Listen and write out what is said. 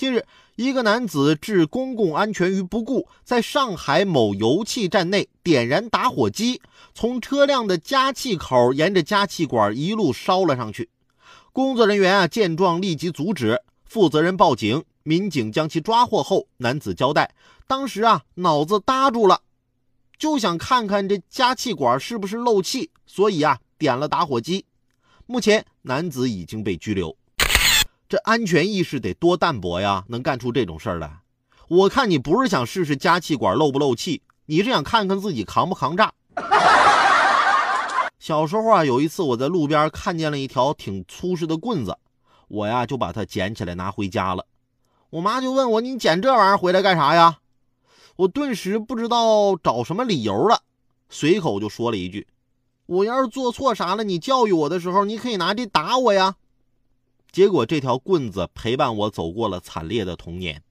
近日，一个男子置公共安全于不顾，在上海某油气站内点燃打火机，从车辆的加气口沿着加气管一路烧了上去。工作人员啊见状立即阻止，负责人报警，民警将其抓获后，男子交代，当时啊脑子搭住了，就想看看这加气管是不是漏气，所以啊点了打火机。目前，男子已经被拘留。这安全意识得多淡薄呀，能干出这种事儿来？我看你不是想试试加气管漏不漏气，你是想看看自己扛不扛炸。小时候啊，有一次我在路边看见了一条挺粗实的棍子，我呀就把它捡起来拿回家了。我妈就问我：“你捡这玩意儿回来干啥呀？”我顿时不知道找什么理由了，随口就说了一句：“我要是做错啥了，你教育我的时候，你可以拿这打我呀。”结果这条棍子陪伴我走过了惨烈的童年。